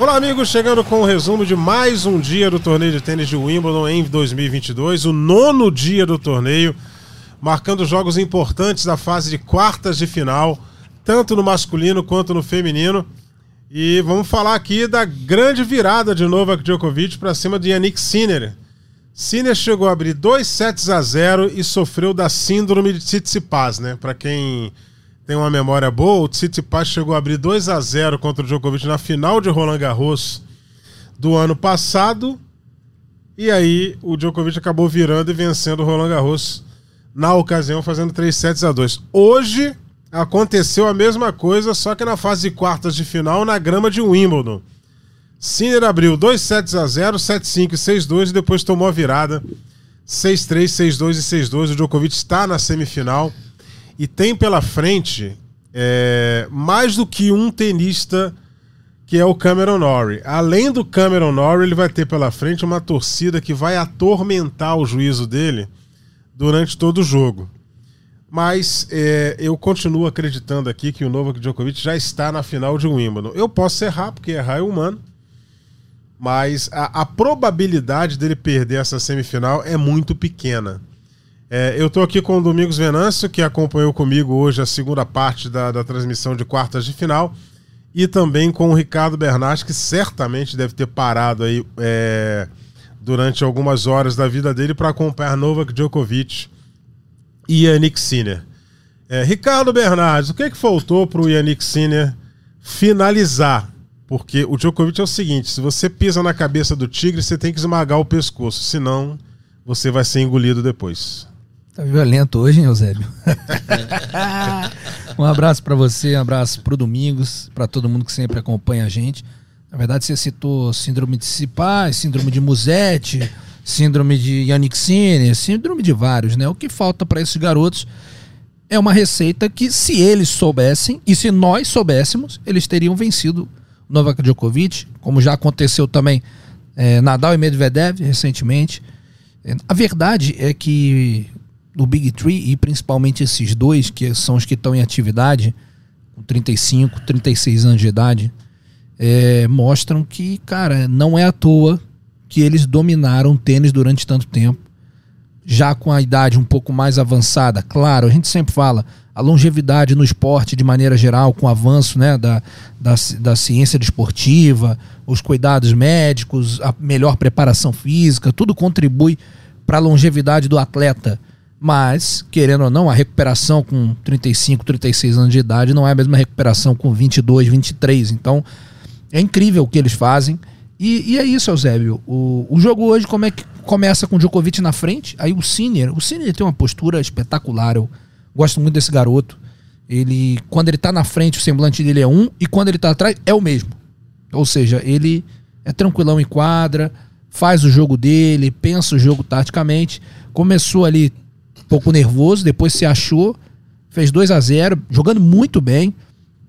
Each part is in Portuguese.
Olá, amigos, chegando com o resumo de mais um dia do torneio de tênis de Wimbledon em 2022, o nono dia do torneio, marcando jogos importantes da fase de quartas de final, tanto no masculino quanto no feminino. E vamos falar aqui da grande virada de Novak Djokovic para cima de Yannick Sinner. Sinner chegou a abrir 2 sets a 0 e sofreu da síndrome de Tsitsipas, né? Para quem tem uma memória boa, o Tsitsipas chegou a abrir 2 a 0 contra o Djokovic na final de Roland Garros do ano passado. E aí o Djokovic acabou virando e vencendo o Roland Garros na ocasião, fazendo 3 sets a 2. Hoje aconteceu a mesma coisa, só que na fase de quartas de final na grama de Wimbledon. Sinner abriu 2 sets a 0, 7-5 e 6-2 e depois tomou a virada 6-3, 6-2 e 6-2. O Djokovic está na semifinal e tem pela frente é, mais do que um tenista que é o Cameron Norrie. Além do Cameron Norrie, ele vai ter pela frente uma torcida que vai atormentar o juízo dele durante todo o jogo. Mas é, eu continuo acreditando aqui que o Novak Djokovic já está na final de Wimbledon. Eu posso errar, porque errar é humano. Mas a, a probabilidade dele perder essa semifinal é muito pequena. É, eu estou aqui com o Domingos Venâncio, que acompanhou comigo hoje a segunda parte da, da transmissão de quartas de final, e também com o Ricardo Bernardes, que certamente deve ter parado aí é, durante algumas horas da vida dele para acompanhar Novak Djokovic e Yannick Sinner. É, Ricardo Bernardes, o que, é que faltou para o Yannick Sinner finalizar? Porque o Djokovic é o seguinte: se você pisa na cabeça do tigre, você tem que esmagar o pescoço, senão você vai ser engolido depois. Tá violento hoje, hein, Eusébio? um abraço para você, um abraço pro Domingos, para todo mundo que sempre acompanha a gente. Na verdade, você citou síndrome de Cipá, síndrome de Musette, síndrome de Yannick Sinner, síndrome de vários, né? O que falta para esses garotos é uma receita que, se eles soubessem e se nós soubéssemos, eles teriam vencido Novak Djokovic, como já aconteceu também é, Nadal e Medvedev recentemente. A verdade é que do Big Three, e principalmente esses dois, que são os que estão em atividade, com 35, 36 anos de idade, é, mostram que, cara, não é à toa que eles dominaram o tênis durante tanto tempo. Já com a idade um pouco mais avançada, claro, a gente sempre fala, a longevidade no esporte de maneira geral, com o avanço né, da, da, da ciência desportiva, os cuidados médicos, a melhor preparação física, tudo contribui para a longevidade do atleta. Mas, querendo ou não, a recuperação com 35, 36 anos de idade não é a mesma recuperação com 22, 23. Então, é incrível o que eles fazem. E, e é isso, Eusébio. O, o jogo hoje como é que começa com o Djokovic na frente, aí o Sinner. O Sinner tem uma postura espetacular. Eu gosto muito desse garoto. Ele, quando ele tá na frente, o semblante dele é um, e quando ele tá atrás, é o mesmo. Ou seja, ele é tranquilão em quadra, faz o jogo dele, pensa o jogo taticamente. Começou ali pouco nervoso, depois se achou, fez 2 a 0 jogando muito bem,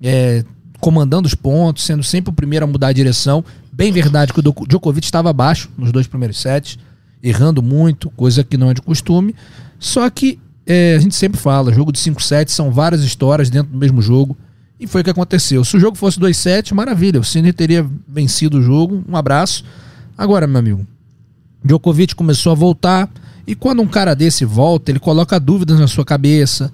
é, comandando os pontos, sendo sempre o primeiro a mudar a direção. Bem verdade que o Djokovic estava abaixo nos dois primeiros sets, errando muito, coisa que não é de costume. Só que é, a gente sempre fala, jogo de 5 sets são várias histórias dentro do mesmo jogo. E foi o que aconteceu. Se o jogo fosse 2 sets, maravilha. O Sinner teria vencido o jogo. Um abraço. Agora, meu amigo, Djokovic começou a voltar e quando um cara desse volta, ele coloca dúvidas na sua cabeça.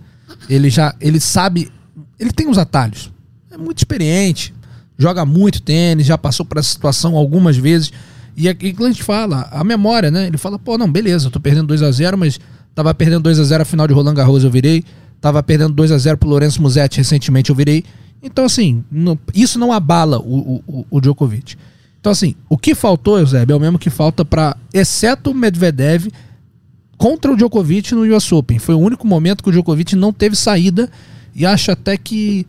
Ele já, ele sabe, ele tem os atalhos. É muito experiente, joga muito tênis, já passou por essa situação algumas vezes. E aqui quando a gente fala, a memória, né? Ele fala, pô, não, beleza, eu tô perdendo 2 a 0 mas tava perdendo 2 a 0 a final de Roland Garros, eu virei. Tava perdendo 2 a 0 pro Lourenço Musetti recentemente, eu virei. Então, assim, isso não abala o, o, o, Djokovic. Então, assim, o que faltou, Eusébio, é o mesmo que falta para, exceto o Medvedev, contra o Djokovic no US Open. Foi o único momento que o Djokovic não teve saída e acho até que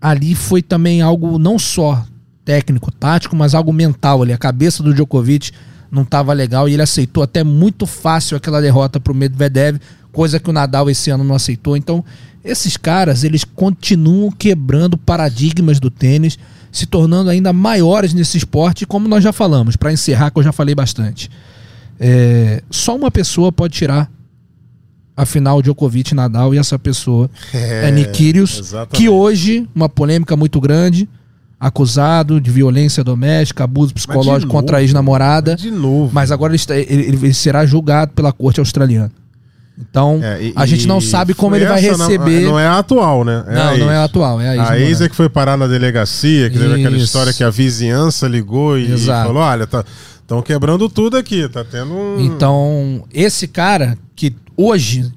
ali foi também algo não só técnico, tático, mas algo mental ali. A cabeça do Djokovic não estava legal e ele aceitou até muito fácil aquela derrota para o Medvedev, coisa que o Nadal esse ano não aceitou. Então, esses caras, eles continuam quebrando paradigmas do tênis, se tornando ainda maiores nesse esporte, como nós já falamos, para encerrar, que eu já falei bastante. É, só uma pessoa pode tirar a final Djokovic Nadal e essa pessoa é, é que hoje, uma polêmica muito grande, acusado de violência doméstica, abuso psicológico contra a ex-namorada. De novo. Mas agora ele, ele, ele, será julgado pela corte australiana. Então, é, e, a gente não sabe como ele vai receber. Não, não é a atual, né? É não, não é a atual. É a, a ex é que foi parar na delegacia, que teve aquela história que a vizinhança ligou e, e falou: olha, tá. Estão quebrando tudo aqui, tá tendo um. Então, esse cara que hoje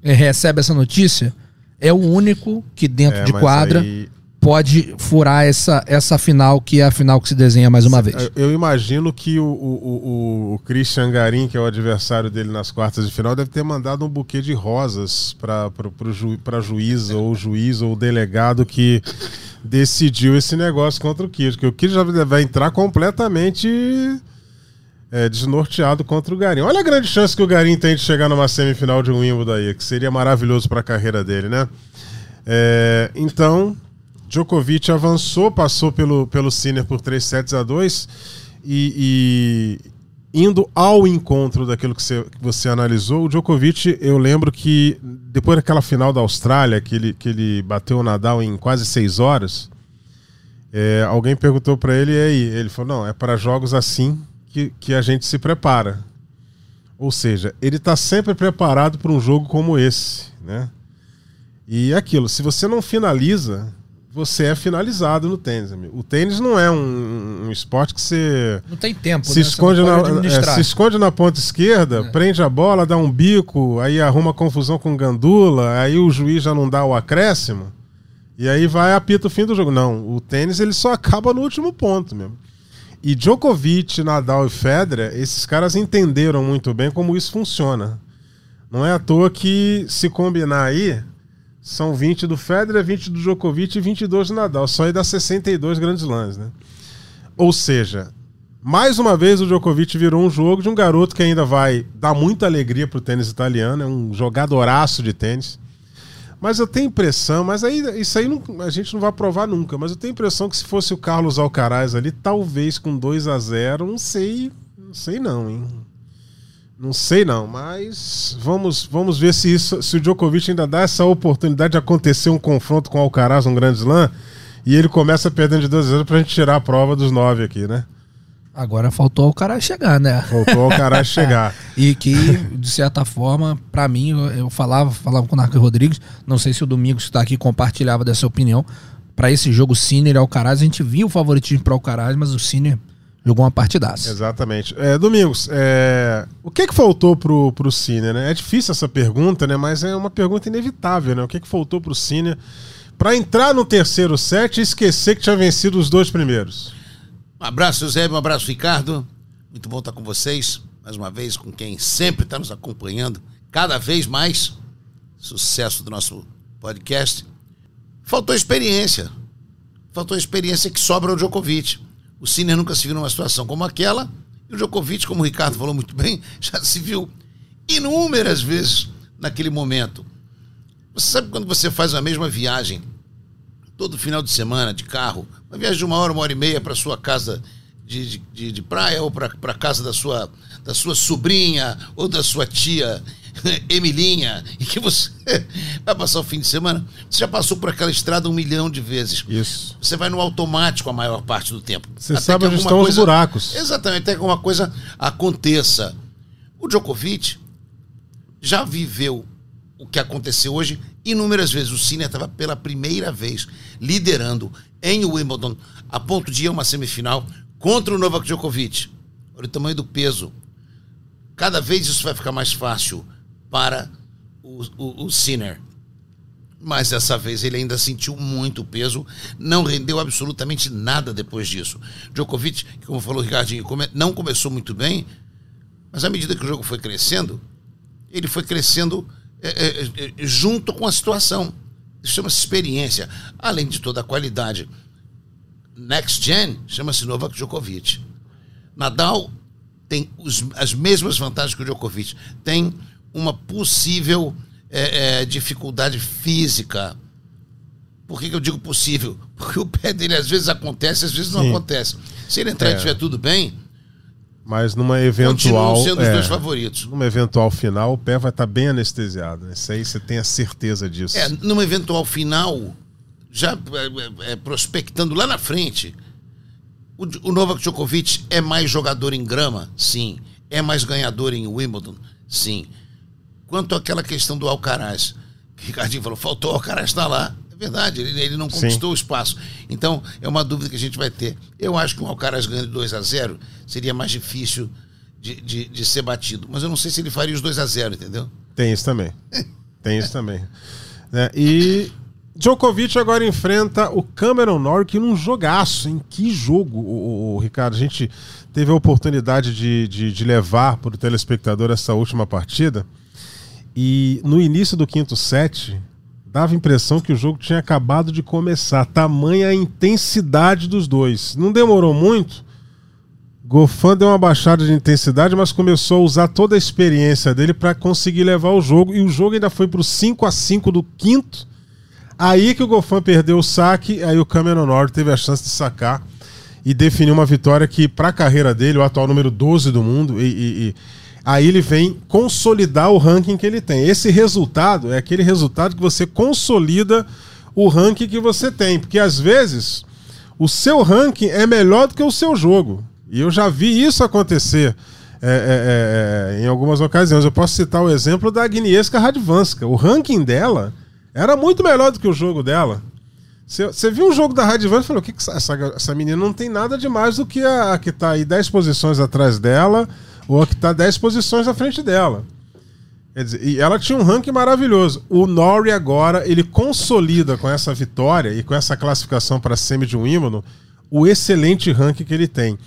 recebe essa notícia é o único que dentro é, de quadra aí pode furar essa, essa final, que é a final que se desenha mais uma vez. Eu imagino que o, o, o, o Christian Garim, que é o adversário dele nas quartas de final, deve ter mandado um buquê de rosas para ju, a juíza, ou juiz, ou delegado que decidiu esse negócio contra o Kyrgios. Que o Kyrgios já vai entrar completamente é, desnorteado contra o Garim. Olha a grande chance que o Garim tem de chegar numa semifinal de Wimbledon aí, que seria maravilhoso para a carreira dele, né? É, então, Djokovic avançou, passou pelo, pelo Sinner por 3 sets a 2 e, e indo ao encontro daquilo que você, que você analisou, o Djokovic, eu lembro que depois daquela final da Austrália, que ele, que ele bateu o Nadal em quase 6 horas, é, alguém perguntou para ele, e aí? Ele falou: não, é para jogos assim que, que a gente se prepara. Ou seja, ele está sempre preparado para um jogo como esse, né? E é aquilo, se você não finaliza, você é finalizado no tênis. Amigo. O tênis não é um, um, esporte que você. Não tem tempo, se, né? esconde, na, é, se esconde na ponta esquerda, é. prende a bola, dá um bico, aí arruma confusão com gandula, aí o juiz já não dá o acréscimo. E aí vai apita o fim do jogo. Não, o tênis ele só acaba no último ponto mesmo. E Djokovic, Nadal e Federer, esses caras entenderam muito bem como isso funciona. Não é à toa que se combinar aí, são 20 do Federer, 20 do Djokovic e 22 do Nadal. Só aí dá 62 grandes lãs, né? Ou seja, mais uma vez o Djokovic virou um jogo de um garoto que ainda vai dar muita alegria pro tênis italiano, é um jogadoraço de tênis. Mas eu tenho impressão, mas aí isso aí não, a gente não vai provar nunca, mas eu tenho impressão que se fosse o Carlos Alcaraz ali, talvez com 2 a 0 não sei, não sei não, hein? Não sei não, mas vamos, vamos ver se, isso, se o Djokovic ainda dá essa oportunidade de acontecer um confronto com o Alcaraz, um grande slam, e ele começa perdendo de 2 a 0 pra gente tirar a prova dos nove aqui, né? Agora faltou o cara chegar, né? Faltou o cara chegar. e que, de certa forma, para mim, eu, eu, falava, falava com o Narco Rodrigues, não sei se o Domingos está aqui compartilhava dessa opinião. Para esse jogo Sinner e Alcaraz, a gente viu o favoritismo para o Alcaraz, mas o Sinner jogou uma partidaça. Exatamente. É, Domingos, é... o que que faltou pro, pro Cine, né? É difícil essa pergunta, né? Mas é uma pergunta inevitável, né? O que que faltou pro Cine para entrar no terceiro set e esquecer que tinha vencido os dois primeiros? Um abraço, José, um abraço, Ricardo. Muito bom estar com vocês, mais uma vez, com quem sempre está nos acompanhando, cada vez mais. Sucesso do nosso podcast. Faltou experiência. Faltou experiência que sobra ao Djokovic. O Sinner nunca se viu numa situação como aquela. E o Djokovic, como o Ricardo falou muito bem, já se viu inúmeras vezes naquele momento. Você sabe quando você faz a mesma viagem, todo final de semana, de carro, uma viagem de uma hora, uma hora e meia para sua casa de, de, de praia ou para casa da sua, da sua sobrinha ou da sua tia Emilinha, e que você vai passar o fim de semana, você já passou por aquela estrada um milhão de vezes. Isso. Você vai no automático a maior parte do tempo. Você até sabe onde estão coisa, os buracos. Exatamente, até que alguma coisa aconteça. O Djokovic já viveu o que aconteceu hoje inúmeras vezes. O Sinner estava pela primeira vez liderando em Wimbledon, a ponto de ir a uma semifinal contra o Novak Djokovic. Olha o tamanho do peso. Cada vez isso vai ficar mais fácil para o, o, o Sinner. Mas dessa vez ele ainda sentiu muito peso, não rendeu absolutamente nada depois disso. Djokovic, como falou o Ricardinho, não começou muito bem, mas à medida que o jogo foi crescendo, ele foi crescendo é, é, é, junto com a situação. Isso chama-se experiência, além de toda a qualidade. Next Gen chama-se Novak Djokovic. Nadal tem os, as mesmas vantagens que o Djokovic. Tem uma possível é, dificuldade física. Por que, que eu digo possível? Porque o pé dele às vezes acontece, às vezes não Sim. acontece. Se ele entrar e estiver tudo bem, Mas numa continuam eventual. sendo os é, dois favoritos. numa eventual final, o pé vai estar bem anestesiado. né? Isso aí você tem a certeza disso. É, numa eventual final, já é, é, prospectando lá na frente, o, o Novak Djokovic é mais jogador em grama? Sim. É mais ganhador em Wimbledon? Sim. Quanto àquela questão do Alcaraz, que o Ricardinho falou, faltou o Alcaraz está lá. É verdade, ele, ele não Sim. conquistou o espaço. Então, é uma dúvida que a gente vai ter. Eu acho que um Alcaraz ganhando 2 a 0 seria mais difícil de, de, de ser batido. Mas eu não sei se ele faria os 2 a 0 entendeu? Tem isso também. Tem isso também. Né? E Djokovic agora enfrenta o Cameron Norrie num jogaço. Em que jogo, o, o- o Ricardo? A gente teve a oportunidade de, de, de levar para o telespectador essa última partida. E no início do quinto set, dava a impressão que o jogo tinha acabado de começar. Tamanha a intensidade dos dois. Não demorou muito. Gofan deu uma baixada de intensidade, mas começou a usar toda a experiência dele para conseguir levar o jogo. E o jogo ainda foi para o 5 a 5 do quinto. Aí que o Gofan perdeu o saque, aí o Cameron Norrie teve a chance de sacar e definir uma vitória que, para a carreira dele, o atual número 12 do mundo, e, e- e aí ele vem consolidar o ranking que ele tem. Esse resultado é aquele resultado que você consolida o ranking que você tem, porque às vezes o seu ranking é melhor do que o seu jogo. E eu já vi isso acontecer é, é, é, em algumas ocasiões. Eu posso citar o exemplo da Agnieszka Radwanska. O ranking dela era muito melhor do que o jogo dela. Você viu um jogo da Radwanska e falou: que que essa, essa- essa menina não tem nada de mais do que a, a que está aí 10 posições atrás dela ou a que está 10 posições à frente dela. Quer dizer, e ela tinha um ranking maravilhoso. O Norrie agora, ele consolida com essa vitória e com essa classificação para a semi de Wimbledon o excelente ranking que ele tem.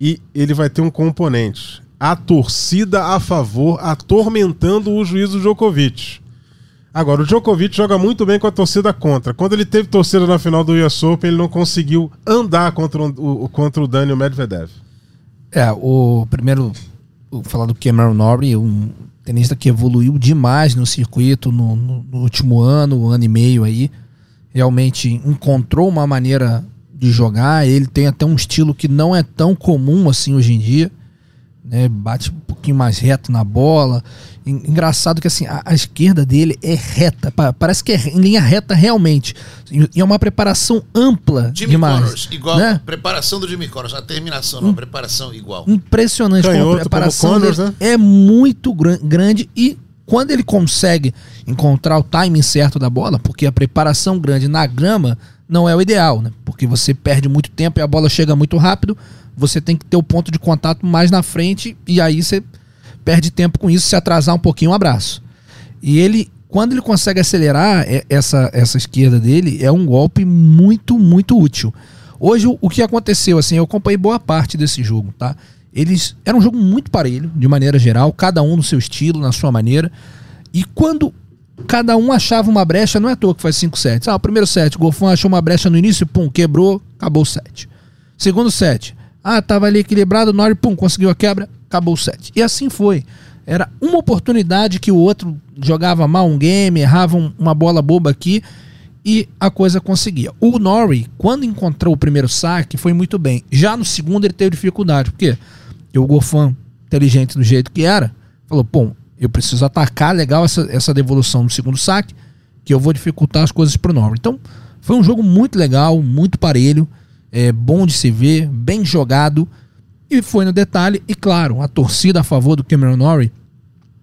E ele vai ter um componente. A torcida a favor, atormentando o juiz do Djokovic. Agora, o Djokovic joga muito bem com a torcida contra. Quando ele teve torcida na final do US Open, ele não conseguiu andar contra o, contra o Daniel Medvedev. É, o primeiro, falar do Cameron Norrie, um tenista que evoluiu demais no circuito no, no- no último ano, ano e meio aí. Realmente encontrou uma maneira de jogar. Ele tem até um estilo que não é tão comum assim hoje em dia. Né? Bate um pouquinho mais reto na bola. En- Engraçado que assim, a, a esquerda dele é reta, pa- parece que é em linha reta realmente. E e é uma preparação ampla Jimmy demais. Connors, igual. né? Preparação do Jimmy Connors, a terminação, não, a preparação igual. impressionante como Canhoto a preparação como Connors, né? é muito gran- grande e quando ele consegue encontrar o timing certo da bola, porque a preparação grande na grama não é o ideal, né? Porque você perde muito tempo e a bola chega muito rápido, você tem que ter o ponto de contato mais na frente e aí você perde tempo com isso, se atrasar um pouquinho, um abraço. E ele, quando ele consegue acelerar é- essa, essa esquerda dele, é um golpe muito, muito útil. Hoje, o, que aconteceu, assim, eu acompanhei boa parte desse jogo, tá? Eles. Era um jogo muito parelho, de maneira geral, cada um no seu estilo, na sua maneira. E quando cada um achava uma brecha, não é à toa que faz 5 sets. Ah, o primeiro set, o Golfão achou uma brecha no início, pum, quebrou, acabou o set. Segundo set, ah, tava ali equilibrado, Nori, pum, conseguiu a quebra, acabou o set. E assim foi. Era uma oportunidade que o outro jogava mal um game, errava um- uma bola boba aqui e a coisa conseguia. O Norrie, quando encontrou o primeiro saque, foi muito bem. Já no segundo ele teve dificuldade. Porque o Gofan, inteligente do jeito que era, falou: bom, eu preciso atacar legal essa, essa devolução no segundo saque, que eu vou dificultar as coisas pro Norrie. Então, foi um jogo muito legal, muito parelho, é, bom de se ver, bem jogado. E foi no detalhe, e claro, a torcida a favor do Cameron Norrie,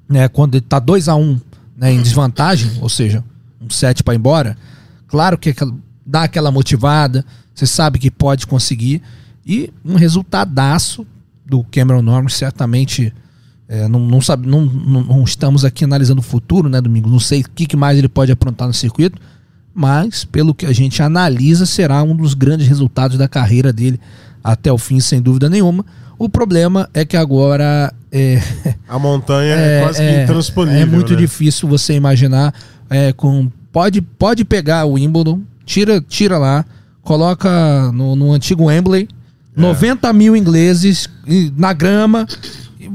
né, quando ele tá 2 a 1 um, né, em desvantagem, ou seja, um set para embora, claro que dá aquela motivada, você sabe que pode conseguir, e um resultadaço do Cameron Norrie, certamente é, não, não, sabe, não, não estamos aqui analisando o futuro, né, Domingo? Não sei o que, que mais ele pode aprontar no circuito, mas pelo que a gente analisa, será um dos grandes resultados da carreira dele até o fim, sem dúvida nenhuma. O problema é que agora é, A montanha é, quase que intransponível. é muito né? difícil você imaginar é, com pode pode pegar o Wimbledon, tira tira lá, coloca no, no antigo Wembley, 90 mil ingleses na grama.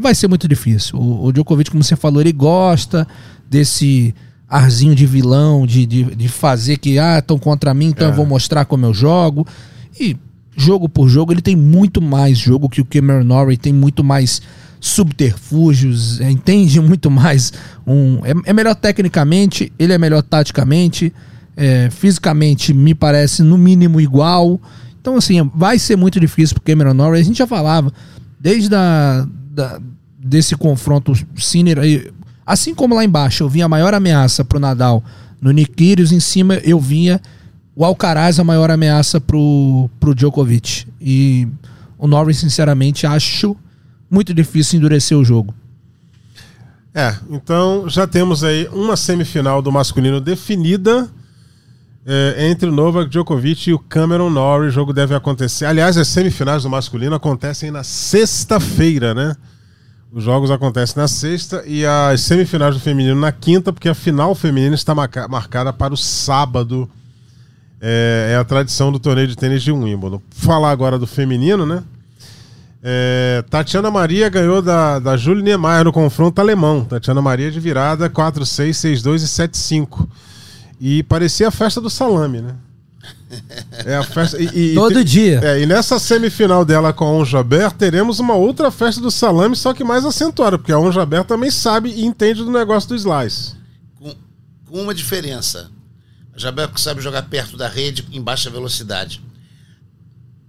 Vai ser muito difícil. O, o Djokovic, como você falou, ele gosta desse arzinho de vilão, de, de, de fazer que, ah, estão contra mim, então eu vou mostrar como eu jogo. E jogo por jogo, ele tem muito mais jogo que o Cameron Norrie, tem muito mais subterfúgios, é, entende muito mais. Um, é, é melhor tecnicamente, ele é melhor taticamente, é, fisicamente me parece no mínimo igual. Então, assim, vai ser muito difícil pro Cameron Norrie. A gente já falava, desde a, da, desse confronto Sinner, assim como lá embaixo eu vinha a maior ameaça pro Nadal no Nick em cima eu vinha o Alcaraz a maior ameaça pro, pro Djokovic. E o Norris, sinceramente, acho muito difícil endurecer o jogo. É, então já temos aí uma semifinal do masculino definida é, entre o Novak Djokovic e o Cameron Norrie. O jogo deve acontecer. Aliás, as semifinais do masculino acontecem na sexta-feira, né? Os jogos acontecem na sexta e as semifinais do feminino na quinta, porque a final feminina está marca marcada para o sábado. É, é, a tradição do torneio de tênis de Wimbledon. Falar agora do feminino, né? É, Tatiana Maria ganhou da, da Júlia Niemeyer no confronto alemão. Tatiana Maria de virada 4-6, 6-2 e 7-5. E parecia a festa do salame, né? É a festa. E, e Todo te, dia. É, e nessa semifinal dela com a Onjabert, teremos uma outra festa do salame, só que mais acentuada, porque a Onjabert também sabe e entende do negócio do slice. Com, com uma diferença. A Jabert sabe jogar perto da rede em baixa velocidade.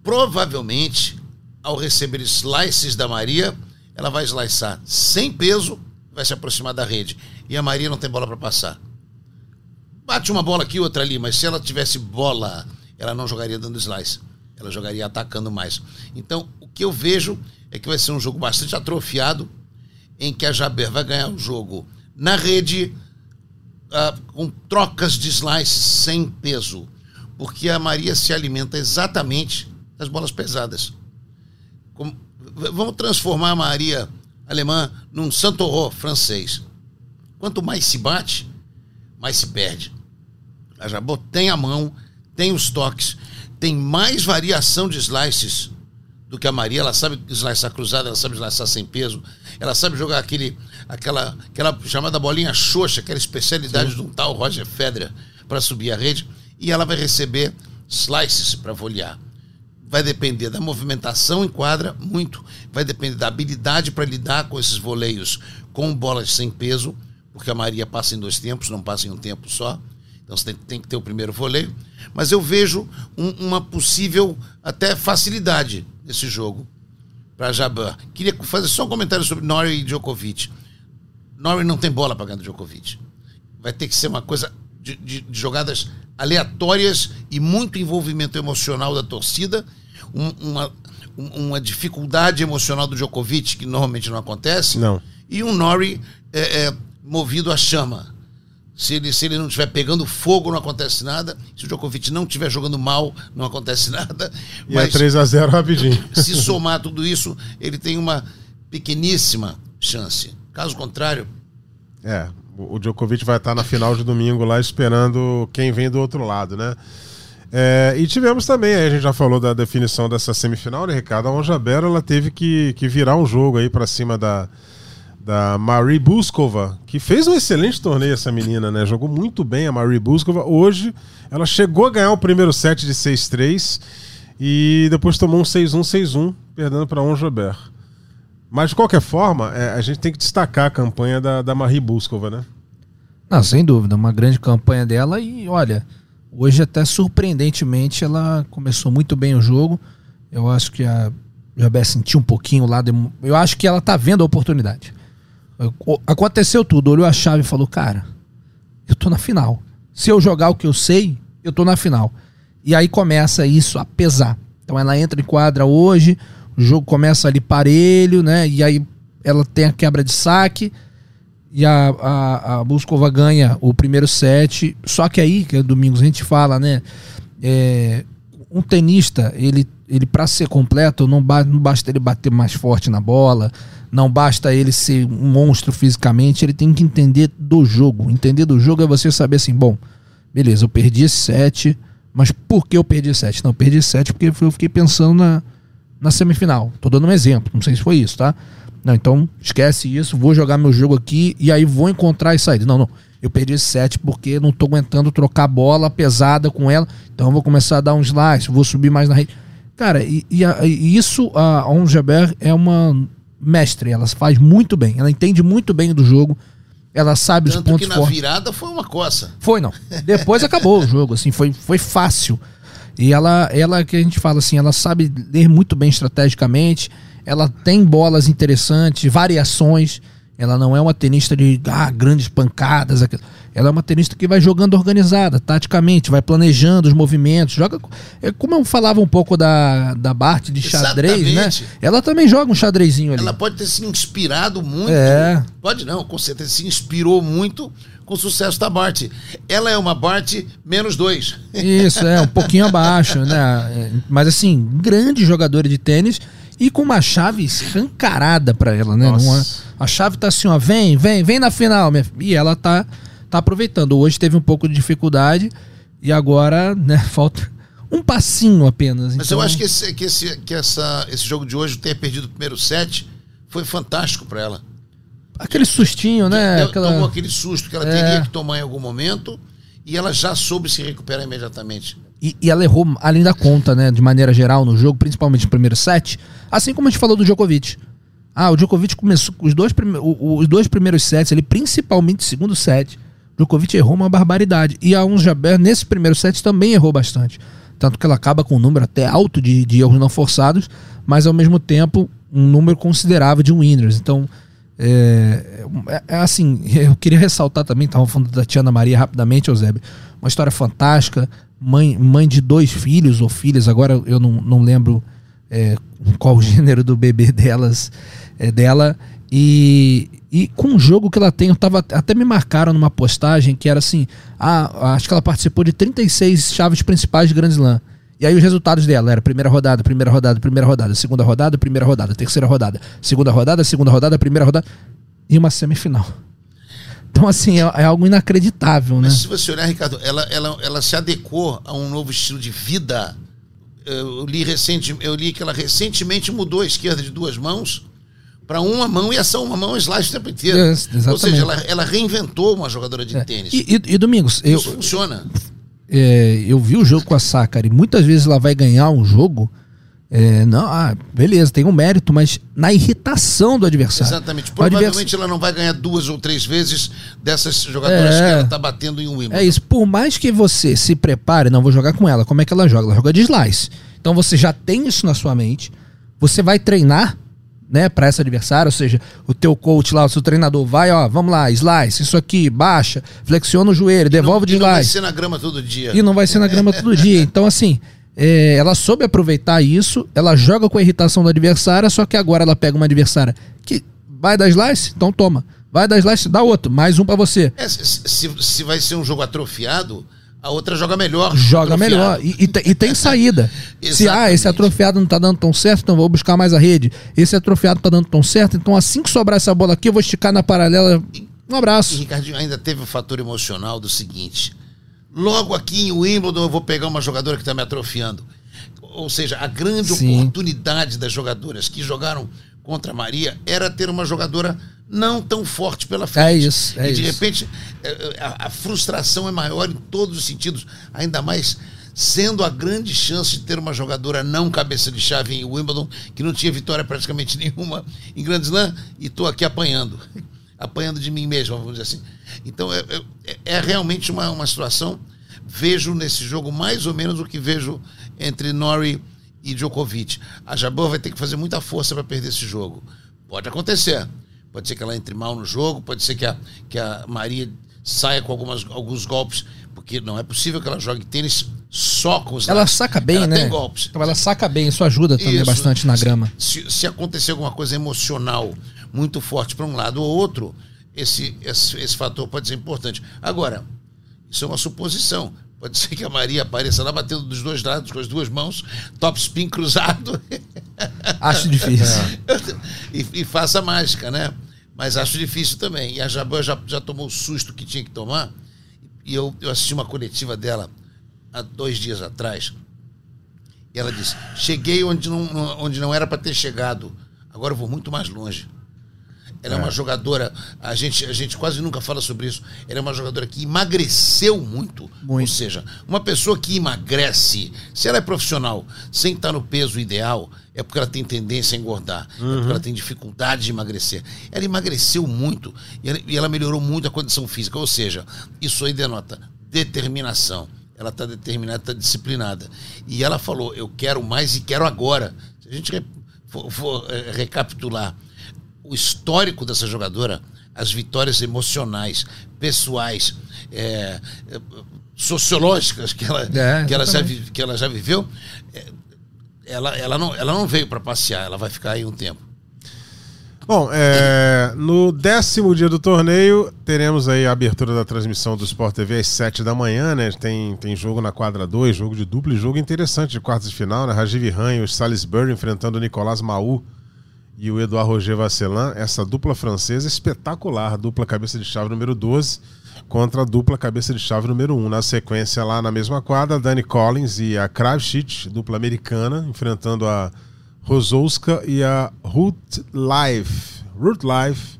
Provavelmente ao receber slices da Maria, ela vai slicear sem peso, vai se aproximar da rede. E a Maria não tem bola para passar. Bate uma bola aqui, outra ali, mas se ela tivesse bola, ela não jogaria dando slice. Ela jogaria atacando mais. Então, o que eu vejo é que vai ser um jogo bastante atrofiado, em que a Jaber vai ganhar o jogo na rede, uh, com trocas de slice sem peso. Porque a Maria se alimenta exatamente das bolas pesadas. Como, vamos transformar a Maria alemã num Santorro francês. Quanto mais se bate, mais se perde. A Jabot tem a mão, tem os toques, tem mais variação de slices do que a Maria. Ela sabe slicear cruzada, ela sabe slicear sem peso, ela sabe jogar aquele, aquela, aquela chamada bolinha xoxa, aquela especialidade Sim. de um tal Roger Federer para subir a rede. E ela vai receber slices para volear vai depender da movimentação em quadra, muito. Vai depender da habilidade para lidar com esses voleios com bolas sem peso, porque a Maria passa em dois tempos, não passa em um tempo só. Então você tem, tem que ter o primeiro voleio. Mas eu vejo um, uma possível até facilidade nesse jogo para Jabbar. Queria fazer só um comentário sobre Norrie e Djokovic. Norrie não tem bola para ganhar do Djokovic. Vai ter que ser uma coisa de, de, de jogadas aleatórias e muito envolvimento emocional da torcida um, uma, uma dificuldade emocional do Djokovic, que normalmente não acontece, não. e um Norrie é, é, movido à chama. Se ele, se ele não estiver pegando fogo, não acontece nada. Se o Djokovic não estiver jogando mal, não acontece nada. E é Mas, é 3 a 0 rapidinho. Se somar tudo isso, ele tem uma pequeníssima chance. Caso contrário. É, o Djokovic vai estar na final de domingo lá esperando quem vem do outro lado, né? É, e tivemos também, a gente já falou da definição dessa semifinal, né, Ricardo? A Onjabera ela teve que, que virar um jogo aí para cima da, da Marie Buskova, que fez um excelente torneio essa menina, né? Jogou muito bem a Marie Buskova. Hoje ela chegou a ganhar o primeiro set de 6-3 e depois tomou um 6-1, 6-1, perdendo para Onjaber. Mas de qualquer forma, é, a gente tem que destacar a campanha da, da Marie Buskova, né? Não, sem dúvida, uma grande campanha dela e olha, Hoje, até surpreendentemente, ela começou muito bem o jogo. Eu acho que a Jabé sentiu um pouquinho o lado. Eu acho que ela tá vendo a oportunidade. Aconteceu tudo, olhou a chave e falou: Cara, eu tô na final. Se eu jogar o que eu sei, eu tô na final. E aí começa isso a pesar. Então ela entra em quadra hoje, o jogo começa ali parelho, né? E aí ela tem a quebra de saque e a, a, a Buscova ganha o primeiro set. Só que aí, que é domingos a gente fala, né? É, um tenista, ele, ele para ser completo, não, ba não basta ele bater mais forte na bola, não basta ele ser um monstro fisicamente, ele tem que entender do jogo. Entender do jogo é você saber assim, bom, beleza, eu perdi esse set, mas por que eu perdi set? Não, perdi set porque eu fiquei pensando na, na semifinal. Tô dando um exemplo, não sei se foi isso, tá? Não, então esquece isso, vou jogar meu jogo aqui e aí vou encontrar e sair. Não, não. Eu perdi esse set porque não tô aguentando trocar bola pesada com ela. Então eu vou começar a dar um slice, vou subir mais na rede. Cara, e, e, a, e isso a Ongeber é uma mestre, ela faz muito bem, ela entende muito bem do jogo, ela sabe Tanto os pontos que na fortes. virada foi uma coça. Foi, não. Depois acabou o jogo, assim, foi, foi fácil. E ela, ela que a gente fala assim, ela sabe ler muito bem estrategicamente, ela tem bolas interessantes, variações. Ela não é uma tenista de ah, grandes pancadas. aquilo. Ela é uma tenista que vai jogando organizada, taticamente, vai planejando os movimentos. Joga. É como eu falava um pouco da, da Bart de xadrez, Exatamente. né? Ela também joga um xadrezinho ali. Ela pode ter se inspirado muito. É. Pode não, com certeza se inspirou muito com o sucesso da Bart. Ela é uma Bart menos dois. Isso, é, um pouquinho abaixo, né? É, Mas assim, grande jogadora de tênis e com uma chave escancarada pra ela, né? É- a chave tá assim, ó, vem, vem, vem na final, minha. E ela tá, tá aproveitando. Hoje teve um pouco de dificuldade e agora, né, falta um passinho apenas. Mas Então, eu acho que, esse, que, esse, que essa, esse jogo de hoje ter perdido o primeiro set foi fantástico pra ela. aquele sustinho, né? Deu- Aquela... Tomou aquele susto que ela É. teria que tomar em algum momento e ela já soube se recuperar imediatamente. E, e ela errou além da conta, né? De maneira geral no jogo, principalmente no primeiro set. Assim como a gente falou do Djokovic. Ah, o Djokovic começou com os dois, prime- os dois primeiros sets, ele principalmente o segundo set. Djokovic errou uma barbaridade. E a Ons Jabeur, nesse primeiro set, também errou bastante. Tanto que ela acaba com um número até alto de, de erros não forçados, mas ao mesmo tempo um número considerável de winners. Então, é, é- é assim, eu queria ressaltar também, estava falando da Tiana Maria rapidamente, Eusébio. Uma história fantástica, mãe, mãe de dois filhos ou filhas, agora eu não, não lembro é, qual o gênero do bebê delas, é, dela. E, e com um jogo que ela tem, eu tava, até me marcaram numa postagem que era assim: ah, acho que ela participou de 36 chaves principais de Grand Slam. E aí os resultados dela era primeira rodada, primeira rodada, primeira rodada, segunda rodada, primeira rodada, terceira rodada, segunda rodada, segunda rodada, primeira rodada e uma semifinal. Então, assim, é, é algo inacreditável, né? Mas se você olhar, Ricardo, ela, ela, ela se adequou a um novo estilo de vida. Eu li, recente, eu li que ela recentemente mudou a esquerda de duas mãos para uma mão e essa uma mão é slice o tempo inteiro. Yes, Ou seja, ela, ela reinventou uma jogadora de tênis. E, e- e, Domingos, eu, Isso funciona. é, eu vi o jogo com a Sakari. Muitas vezes ela vai ganhar um jogo. é, não, ah, beleza, tem um mérito, mas na irritação do adversário. Exatamente. O advers- Provavelmente ela não vai ganhar duas ou três vezes dessas jogadoras É. que ela está batendo em um Wimbledon. É isso. Por mais que você se prepare, não vou jogar com ela. Como é que ela joga? Ela joga de slice. Então você já tem isso na sua mente. Você vai treinar, né, para essa adversária, ou seja, o teu coach lá, o seu treinador vai, ó, vamos lá, slice, isso aqui, baixa, flexiona o joelho, devolve de e não vai slice. ser na grama todo dia. E não vai ser na grama todo dia. Então, assim, é, ela soube aproveitar isso, ela joga com a irritação do adversário, só que agora ela pega uma adversária que vai dar slice, então toma. Vai dar slice, dá outro, mais um pra você. É, se- se vai ser um jogo atrofiado, a outra joga melhor. Joga melhor. E, e e tem saída. Se, ah, esse atrofiado não tá dando tão certo, então vou buscar mais a rede. Esse atrofiado tá dando tão certo, então assim que sobrar essa bola aqui, eu vou esticar na paralela. Um E abraço. Ricardinho ainda teve o fator emocional do seguinte: logo aqui em Wimbledon eu vou pegar uma jogadora que está me atrofiando. Ou seja, a grande Sim. oportunidade das jogadoras que jogaram contra a Maria era ter uma jogadora não tão forte pela frente. É isso, é e de isso. repente eh, a, a frustração é maior em todos os sentidos, ainda mais sendo a grande chance de ter uma jogadora não cabeça de chave em Wimbledon, que não tinha vitória praticamente nenhuma em Grand Slam, e estou aqui apanhando. Apanhando de mim mesmo, vamos dizer assim. Então é, é- é realmente uma, uma situação. Vejo nesse jogo mais ou menos o que vejo entre Nori e Djokovic. A Jabor vai ter que fazer muita força para perder esse jogo. Pode acontecer. Pode ser que ela entre mal no jogo, pode ser que a, que a Maria saia com algumas, alguns golpes, porque não é possível que ela jogue tênis só com os Ela lados. saca bem, ela né? tem golpes. Então ela saca bem, isso ajuda também Isso. bastante na grama. Se, se acontecer alguma coisa emocional muito forte para um lado ou outro, esse, esse, esse fator pode ser importante. Agora, isso é uma suposição. Pode ser que a Maria apareça lá batendo dos dois lados com as duas mãos, top spin cruzado Acho difícil. e, e faça mágica, né? Mas acho difícil também. E a Jabão já, já tomou o susto que tinha que tomar. E eu, eu assisti uma coletiva dela há dois dias atrás. E ela disse: Cheguei onde não, onde não era para ter chegado. Agora eu vou muito mais longe. Ela é. é. uma jogadora, a gente, a gente quase nunca fala sobre isso. Ela é uma jogadora que emagreceu muito. muito. Ou seja, uma pessoa que emagrece, se ela é profissional, sem estar no peso ideal, é porque ela tem tendência a engordar. Uhum. É porque ela tem dificuldade de emagrecer. Ela emagreceu muito e ela, e ela melhorou muito a condição física. Ou seja, isso aí denota determinação. Ela está determinada, está disciplinada. E ela falou: Eu quero mais e quero agora. Se a gente for, for é, recapitular o histórico dessa jogadora, as vitórias emocionais, pessoais, é, é sociológicas que ela, é, que, ela já, que ela já viveu, é, ela, ela, não, ela não veio para passear, ela vai ficar aí um tempo. Bom, é, no décimo dia do torneio, teremos aí a abertura da transmissão do Sport TV às 7 da manhã, né? Tem, tem jogo na quadra 2, jogo de duplo e jogo interessante de quartas de final, né? Rajiv Ranho e Salisbury enfrentando o Nicolas Maú e o Eduardo Roger Vasselin, essa dupla francesa espetacular, dupla cabeça de chave número 12 contra a dupla cabeça de chave número 1. Na sequência, lá na mesma quadra, Dani Collins e a Kravchit, dupla americana, enfrentando a Rosouska e a Ruth Life. Ruth Life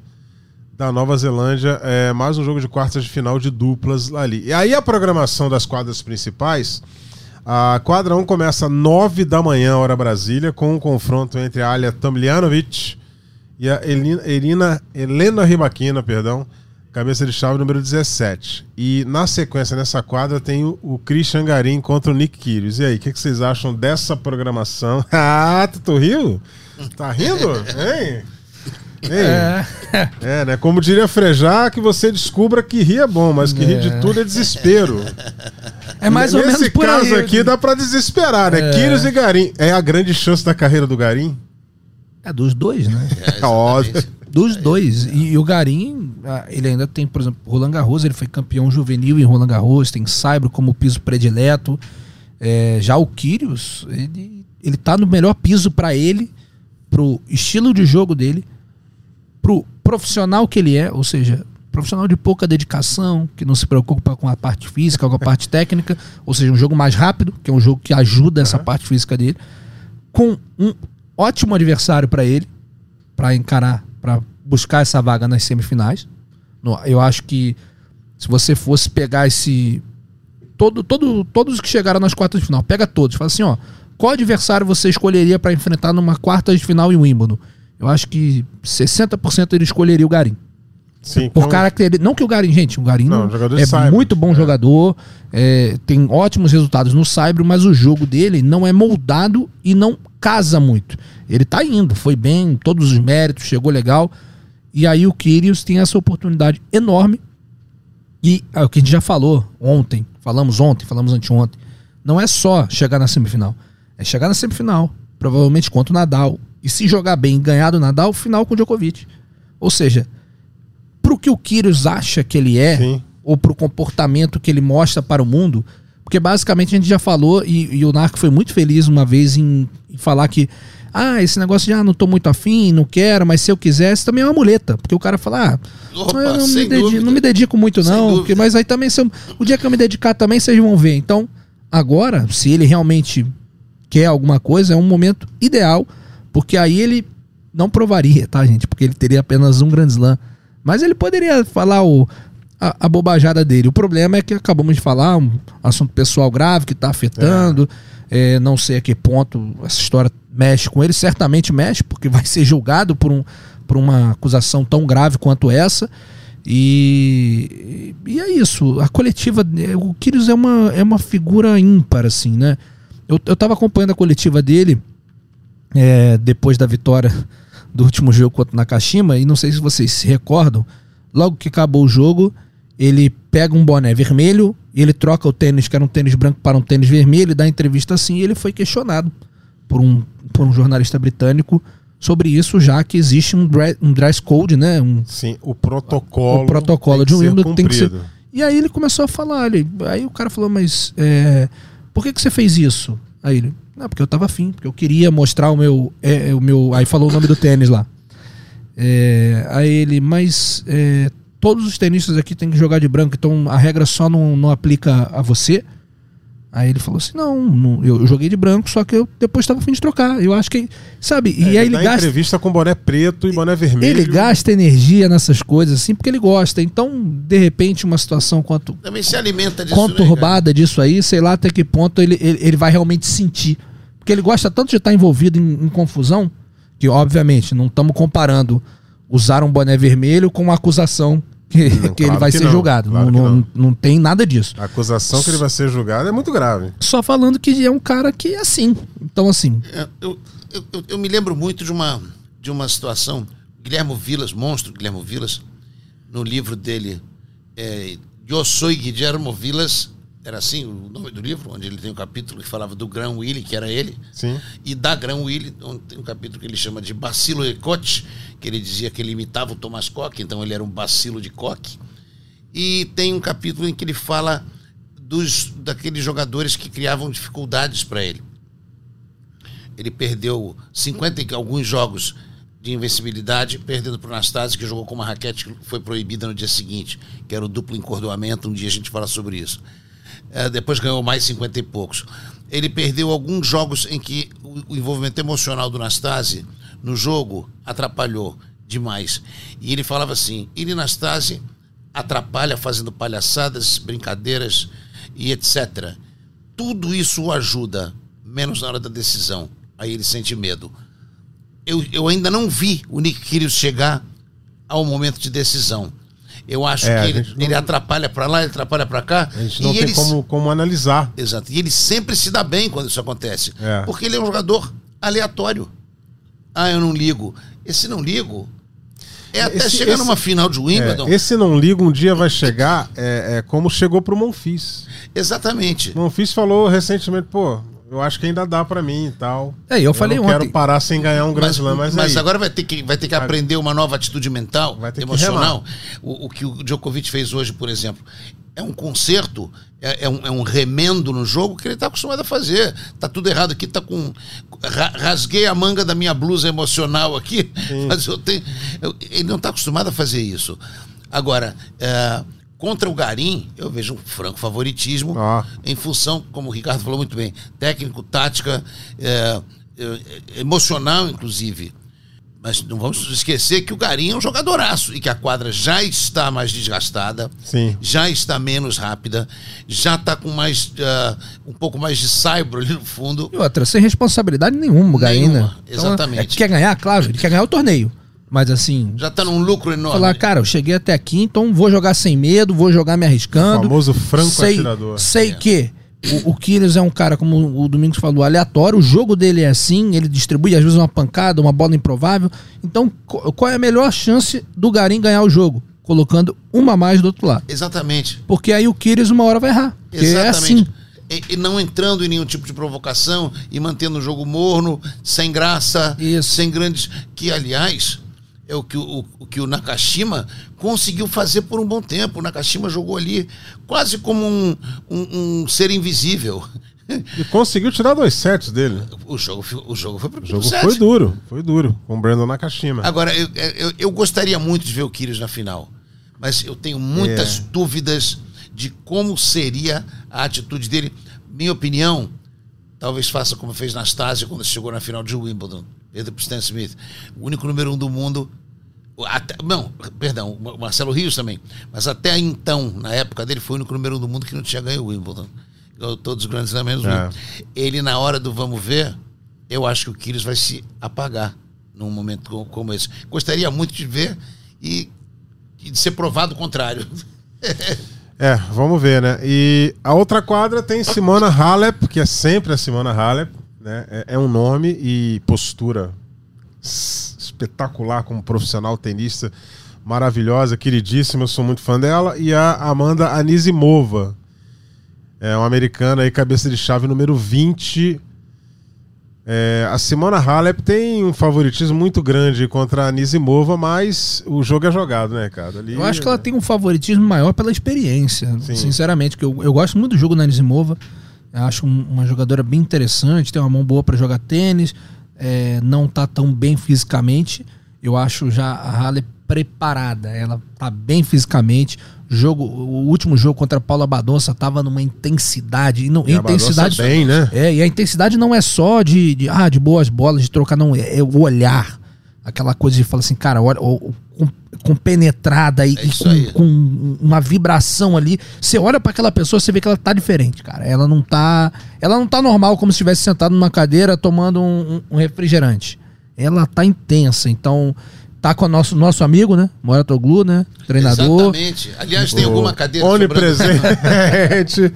da Nova Zelândia. É mais um jogo de quartas de final de duplas ali. E aí a programação das quadras principais a quadra 1 começa às 9 da manhã, hora Brasília, com um confronto entre a Alia Tomljanovic e a Elina, Elina, Helena Ribaquina, perdão, cabeça de chave número 17. E na sequência, nessa quadra, tem o, o Christian Garim contra o Nick Kyrgios. E aí, o que, que, vocês acham dessa programação? ah, tu, tu riu? Tá rindo? Hein? É. é, né? Como diria Frejá, que você descubra que rir é bom, mas que é. rir de tudo é desespero. É mais ou Nesse menos por caso aí. aqui dá pra desesperar, né? É. e Garim. É a grande chance da carreira do Garim? É dos dois, né? É, óbvio. Dos dois. E, e, o Garim, ah, ele ainda tem, por exemplo, Roland Garros, ele foi campeão juvenil em Roland Garros, tem Saibro como piso predileto. É, já o Kyrgios, ele, ele tá no melhor piso para ele, pro estilo de jogo dele pro profissional que ele é, ou seja, profissional de pouca dedicação, que não se preocupa com a parte física, com a parte técnica, ou seja, um jogo mais rápido, que é um jogo que ajuda essa uhum. parte física dele, com um ótimo adversário para ele, para encarar, para buscar essa vaga nas semifinais. Eu acho que se você fosse pegar esse todo, todo, todos os que chegaram nas quartas de final, pega todos, fala assim, ó, qual adversário você escolheria para enfrentar numa quarta de final em Wimbledon? Eu acho que 60% ele escolheria o Garim. Sim, por característica. Não que o Garim, gente, o Garim não, é cyber, muito bom é. jogador, é, tem ótimos resultados no Cyber, mas o jogo dele não é moldado e não casa muito. Ele tá indo, foi bem, todos os méritos, chegou legal. E aí o Kyrios tem essa oportunidade enorme. E é o que a gente já falou ontem, falamos ontem, falamos anteontem. Não é só chegar na semifinal, é chegar na semifinal, provavelmente contra o Nadal, e se jogar bem e ganhar do Nadal, final com o Djokovic. Ou seja, pro que o Kyrgios acha que ele é, Sim. ou pro comportamento que ele mostra para o mundo, porque basicamente a gente já falou, e, e o Narco foi muito feliz uma vez em, em, falar que, ah, esse negócio de, ah, não tô muito afim, não quero, mas se eu quisesse, também é uma muleta. Porque o cara fala, ah, Opa, eu não, me dedico, não, me dedico, muito não, porque, mas aí também, eu, o dia que eu me dedicar também, vocês vão ver. Então, agora, se ele realmente quer alguma coisa, é um momento ideal porque aí ele não provaria, tá, gente? Porque ele teria apenas um Grand Slam. Mas ele poderia falar o, a, a, bobajada dele. O problema é que acabamos de falar, um assunto pessoal grave que está afetando. É. É, não sei a que ponto essa história mexe com ele. Certamente mexe, porque vai ser julgado por, um, por uma acusação tão grave quanto essa. E, e é isso. A coletiva. O Kyrgios é uma, é uma figura ímpar, assim, né? Eu, eu tava acompanhando a coletiva dele é, depois da vitória do último jogo contra o Nakashima, e não sei se vocês se recordam, logo que acabou o jogo, ele pega um boné vermelho ele troca o tênis, que era um tênis branco, para um tênis vermelho, e dá entrevista assim, e ele foi questionado por um, por um jornalista britânico sobre isso, já que existe um, dress, um dress code, né? Um, Sim, o protocolo. O protocolo de um Wimbledon tem que ser. E aí ele começou a falar, ele, aí o cara falou, mas é, por que, que você fez isso? Aí ele, não, porque eu tava afim, porque eu queria mostrar o meu. É, é, o meu aí falou o nome do tênis lá. É, aí ele, mas é, todos os tenistas aqui têm que jogar de branco, então a regra só não, não aplica a você. Aí ele falou assim: não, não, eu, joguei de branco, só que eu depois estava a fim de trocar. Eu acho que. Sabe? e aí ele gasta. entrevista com boné preto e boné vermelho. Ele gasta energia nessas coisas assim porque ele gosta. Então, de repente, uma situação quanto Também se alimenta disso. né, conturbada disso aí, sei lá até que ponto ele, ele, ele vai realmente sentir. Porque ele gosta tanto de estar envolvido em, em confusão, que obviamente não estamos comparando usar um boné vermelho com uma acusação que, Não, que ele claro vai que ser não, julgado. claro não, não. não tem nada disso. A acusação que ele vai ser julgado é muito grave. Só falando que é um cara que é assim. Então, assim, É, Eu, eu, eu, eu me lembro muito de uma, de uma situação. Guilhermo Vilas, monstro Guilhermo Vilas, no livro dele, é, Eu Sou Guilhermo Vilas, era assim o nome do livro, onde ele tem um capítulo que falava do Grão Willy, que era ele, Sim. e da Grão Willy, onde tem um capítulo que ele chama de Bacilo de Cote, que ele dizia que ele imitava o Thomas Koch, então ele era um bacilo de Koch. E tem um capítulo em que ele fala dos daqueles jogadores que criavam dificuldades para ele. Ele perdeu 50 e alguns jogos de invencibilidade, perdendo para o Nastase, que jogou com uma raquete que foi proibida no dia seguinte, que era o duplo encordoamento. Um dia a gente fala sobre isso. É, depois ganhou mais 50 e poucos. Ele perdeu alguns jogos em que o, envolvimento emocional do Nastase no jogo atrapalhou demais. E ele falava assim: ele Nastase atrapalha fazendo palhaçadas, brincadeiras e etc. Tudo isso o ajuda, menos na hora da decisão. Aí ele sente medo. Eu, eu ainda não vi o Nick Kyrgios chegar ao momento de decisão. Eu acho É, que ele, não- ele atrapalha para lá, ele atrapalha para cá. A gente não e tem ele, como, como analisar. Exato. E ele sempre se dá bem quando isso acontece. É. Porque ele é um jogador aleatório. Ah, eu não ligo. Esse não ligo. É até Esse- chegar esse- numa final de Wimbledon. É, esse não liga, um dia vai chegar, é, é como chegou pro Monfils. Exatamente. Monfils falou recentemente, pô, eu acho que ainda dá pra mim e tal. É, eu falei não ontem. quero parar sem ganhar um Grand Mas, Slam, mas, mas aí, agora vai ter que, vai ter que aprender uma nova atitude mental, Vai ter que emocional. O, o que o Djokovic fez hoje, por exemplo, é um conserto, é, é um, é um remendo no jogo que ele está acostumado a fazer. Tá tudo errado aqui, tá com. ra- rasguei a manga da minha blusa emocional aqui, mas eu tenho. eu- ele não está acostumado a fazer isso. Agora, é, contra o Garim, eu vejo um franco favoritismo Ah. em função, como o Ricardo falou muito bem, técnico, tática, é, é, emocional, inclusive. Mas não vamos esquecer que o Garim é um jogadoraço e que a quadra já está mais desgastada, Sim. já está menos rápida, já está com mais ah, um pouco mais de saibro ali no fundo. E outra, sem responsabilidade nenhuma, o Gaína. Nenhuma, exatamente. é que quer ganhar, claro, ele quer ganhar o torneio. Mas assim, Já está num lucro enorme. falar, cara, eu cheguei até aqui, então vou jogar sem medo, vou jogar me o arriscando. famoso franco sei, atirador. Sei É. que o, o Kyrgios é um cara, como o Domingos falou, aleatório. O jogo dele é assim, ele distribui às vezes uma pancada, uma bola improvável. Então, qual é a melhor chance do Garim ganhar o jogo? Colocando uma a mais do outro lado. Exatamente. Porque aí o Kyrgios uma hora vai errar. Porque é assim. Exatamente. E, e não entrando em nenhum tipo de provocação e mantendo o jogo morno, sem graça, Isso. sem grandes. Que, aliás, é o que o, o que o Nakashima conseguiu fazer por um bom tempo. O Nakashima jogou ali quase como um, um- um ser invisível. E conseguiu tirar dois sets dele. O jogo, o jogo foi pro O jogo set. foi duro, foi duro, com o Brandon Nakashima. Agora, eu, eu, eu gostaria muito de ver o Kyrgios na final, mas eu tenho muitas É. dúvidas de como seria a atitude dele. Minha opinião, talvez faça como fez Nastásia quando chegou na final de Wimbledon, para Stan Smith, o único número um do mundo. Até, não, perdão, o Marcelo Rios também. Mas até então, na época dele, foi o único número um do mundo que não tinha ganho o Wimbledon. Todos os grandes Slam menos É. Ele, na hora do vamos ver, eu acho que o Kyrgios vai se apagar num momento co- como esse. Gostaria muito de ver e, e de ser provado o contrário. É, vamos ver, né? E a outra quadra tem Simona Halep, que é sempre a Simona Halep, né? É, é um nome e postura espetacular como profissional tenista, maravilhosa, queridíssima, eu sou muito fã dela. E a Amanda Anisimova, é uma americana aí, cabeça de chave número 20. É, a Simona Halep tem um favoritismo muito grande contra a Anisimova, mas o jogo é jogado, né, cara? Ali, Eu acho que ela tem um favoritismo maior pela experiência, Sim. sinceramente, porque eu, eu gosto muito do jogo da Anisimova. Acho um- uma jogadora bem interessante, tem uma mão boa para jogar tênis, é, não tá tão bem fisicamente. eu acho já a Halle preparada. Ela tá bem fisicamente. Jogo, o último jogo contra a Paula Badonça tava numa intensidade. E, não, E a intensidade bem, né? É, e a intensidade não é só de, de, ah, de boas bolas, de trocar, não. É, é o olhar. Aquela coisa de falar assim, cara, olha, o- o- com, com penetrada e, É e isso aí. com, com uma vibração ali. Você olha pra aquela pessoa, você vê que ela tá diferente, cara. Ela não tá. Ela não tá normal como se estivesse sentado numa cadeira tomando um- um refrigerante. Ela tá intensa. Então, tá com o nosso, nosso amigo, né? Moratoglu, né? Treinador. Exatamente. Aliás, tem alguma cadeira Onipresente.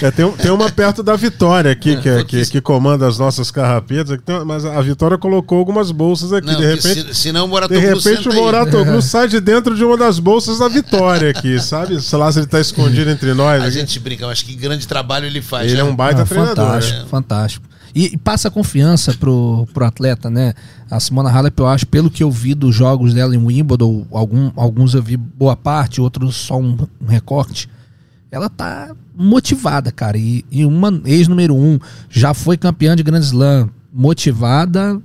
É, tem, tem uma perto da Vitória aqui, que, é- que, que comanda as nossas carrapetas. Mas a Vitória colocou algumas bolsas aqui. Não, de repente, se, senão o de Moratoglu repente senta o aí. Moratoglu sai de dentro de uma das bolsas da Vitória aqui, sabe? Sei lá se ele tá escondido entre nós. A aqui. gente brinca, mas que grande trabalho ele faz. Ele né? é um baita Não, treinador. fantástico, né? fantástico. E, e passa confiança pro, pro atleta, né? A Simona Halep, eu acho, pelo que eu vi dos jogos dela em Wimbledon, algum, alguns eu vi boa parte, outros só um, um recorte. Ela tá motivada, cara. E, e uma ex-número um, já foi campeã de Grand Slam. Motivada,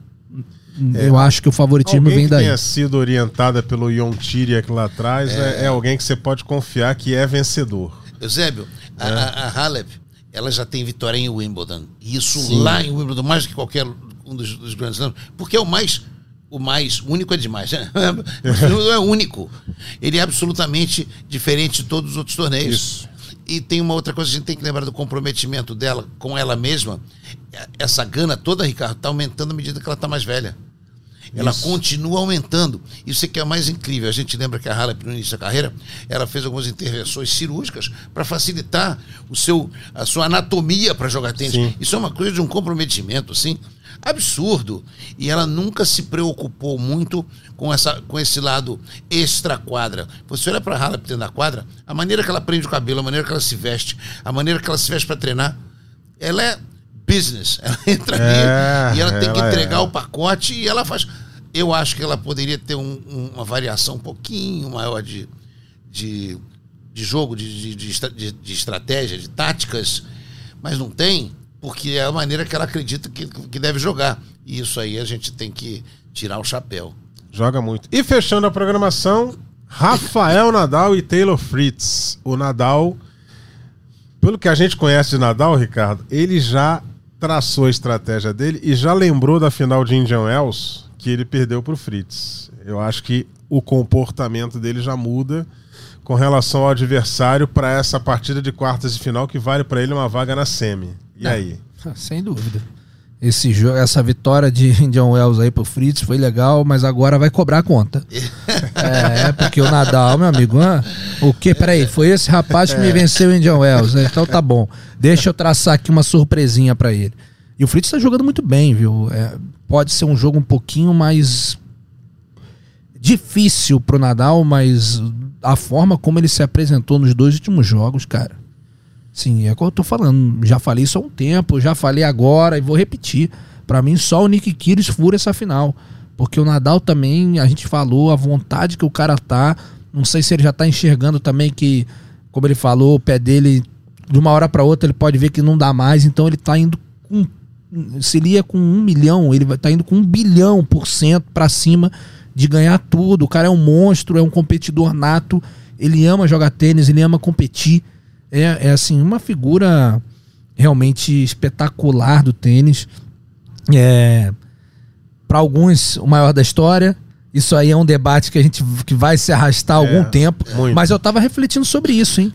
eu acho que o favoritismo É. Alguém vem que daí. tenha sido orientada pelo Yon Tiriak lá atrás é. é alguém que você pode confiar que é vencedor. Eusébio, a, É. a, a Halep, ela já tem vitória em Wimbledon. E isso lá em Wimbledon, mais do que qualquer um dos, dos grandes slams, porque é o mais. O mais único é demais, né? Não é único. Ele é absolutamente diferente de todos os outros torneios. Isso. E tem uma outra coisa, a gente tem que lembrar do comprometimento dela com ela mesma. Essa gana toda, Ricardo, está aumentando à medida que ela está mais velha. Ela Isso. continua aumentando. Isso é que é o mais incrível. A gente lembra que a Halep, no início da carreira, ela fez algumas intervenções cirúrgicas para facilitar o seu, a sua anatomia para jogar tênis. Sim. Isso é uma coisa de um comprometimento, assim, absurdo. E ela nunca se preocupou muito com, essa, com esse lado extra-quadra. Você olha para a Halep dentro da quadra, a maneira que ela prende o cabelo, a maneira que ela se veste, a maneira que ela se veste para treinar, ela é business. Ela entra É, ali e ela tem que ela entregar é. o pacote e ela faz. Eu acho que ela poderia ter um- um- uma variação um pouquinho maior de, de, de jogo, de, de, de- de estratégia, de táticas, mas não tem, porque é a maneira que ela acredita que, que deve jogar. E isso aí a gente tem que tirar o chapéu. Joga muito. E fechando a programação, Rafael Nadal e Taylor Fritz. O Nadal, pelo que a gente conhece de Nadal, Ricardo, ele já traçou a estratégia dele e já lembrou da final de Indian Wells que ele perdeu pro Fritz. Eu acho que o comportamento dele já muda com relação ao adversário para essa partida de quartas de final que vale para ele uma vaga na semi. E aí? Sem dúvida. Esse jogo, essa vitória de Indian Wells aí pro Fritz foi legal, mas agora vai cobrar a conta. é, porque o Nadal, meu amigo, ah, o que? Peraí, foi esse rapaz que me venceu em Indian Wells, né? Então tá bom. Deixa eu traçar aqui uma surpresinha pra ele. E o Fritz tá jogando muito bem, viu? É, pode ser um jogo um pouquinho mais difícil pro Nadal, mas a forma como ele se apresentou nos dois últimos jogos, cara. Sim, é o que eu tô falando. Já falei isso há um tempo, já falei agora e vou repetir. Pra mim, só o Nick Kyrgios fura essa final. Porque o Nadal também, a gente falou, a vontade que o cara tá. Não sei se ele já tá enxergando também que, como ele falou, o pé dele, de uma hora pra outra, ele pode ver que não dá mais. Então ele tá indo com. Se ele ia com um milhão, ele vai tá indo com um bilhão por cento pra cima de ganhar tudo. O cara é um monstro, é um competidor nato. Ele ama jogar tênis, ele ama competir. É, é assim, uma figura realmente espetacular do tênis. É, para alguns, o maior da história. Isso aí é um debate que a gente que vai se arrastar há algum tempo. muito. Mas eu tava refletindo sobre isso, hein?